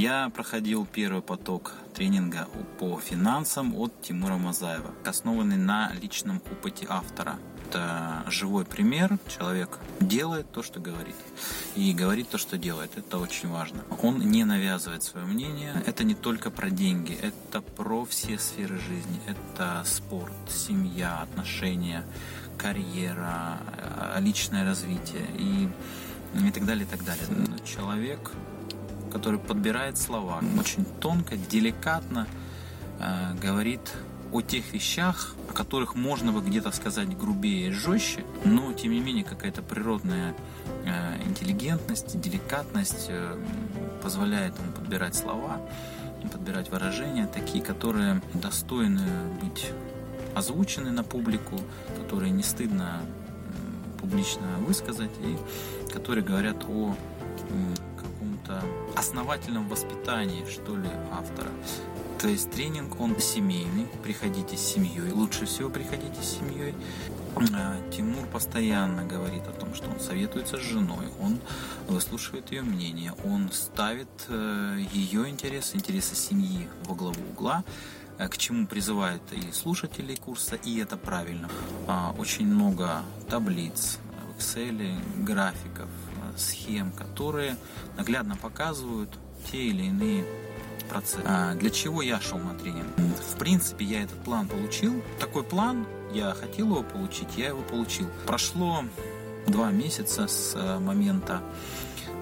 Я проходил первый поток тренинга по финансам от Тимура Мазаева, основанный на личном опыте автора. Это живой пример. Человек делает то, что говорит. И говорит то, что делает. Это очень важно. Он не навязывает свое мнение. Это не только про деньги. Это про все сферы жизни. Это спорт, семья, отношения, карьера, личное развитие и, и так далее, и так далее. Человек который подбирает слова. Очень тонко, деликатно э, говорит о тех вещах, о которых можно бы где-то сказать грубее и жестче, но тем не менее какая-то природная э, интеллигентность, деликатность э, позволяет ему подбирать слова, подбирать выражения, такие, которые достойны быть озвучены на публику, которые не стыдно публично высказать и которые говорят о каком-то основательном воспитании, что ли, автора. То есть тренинг, он семейный, приходите с семьей, лучше всего приходите с семьей. А, Тимур постоянно говорит о том, что он советуется с женой, он выслушивает ее мнение, он ставит э, ее интересы, интересы семьи во главу угла, э, к чему призывает и слушателей курса, и это правильно. А, очень много таблиц в Excel, графиков, схем, которые наглядно показывают те или иные процессы. А для чего я шел на тренинг? В принципе, я этот план получил. Такой план, я хотел его получить, я его получил. Прошло два месяца с э, момента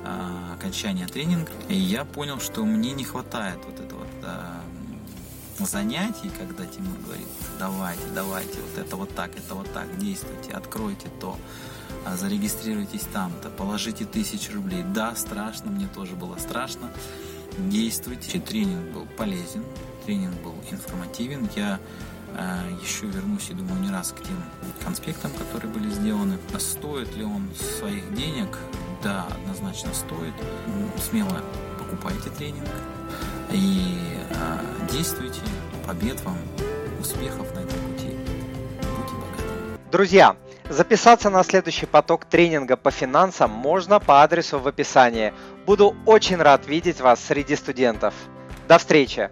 а, окончания тренинга, и я понял, что мне не хватает вот этого а, занятий, когда Тимур говорит, давайте, давайте, вот это вот так, это вот так, действуйте, откройте то, зарегистрируйтесь там-то, положите тысячу рублей. Да, страшно, мне тоже было страшно. Действуйте. Тренинг был полезен, тренинг был информативен. Я э, еще вернусь и думаю не раз к тем конспектам, которые были сделаны. А стоит ли он своих денег? Да, однозначно стоит. Смело покупайте тренинг и э, действуйте. Побед вам, успехов на этом пути. Будьте богаты. Друзья, Записаться на следующий поток тренинга по финансам можно по адресу в описании. Буду очень рад видеть вас среди студентов. До встречи!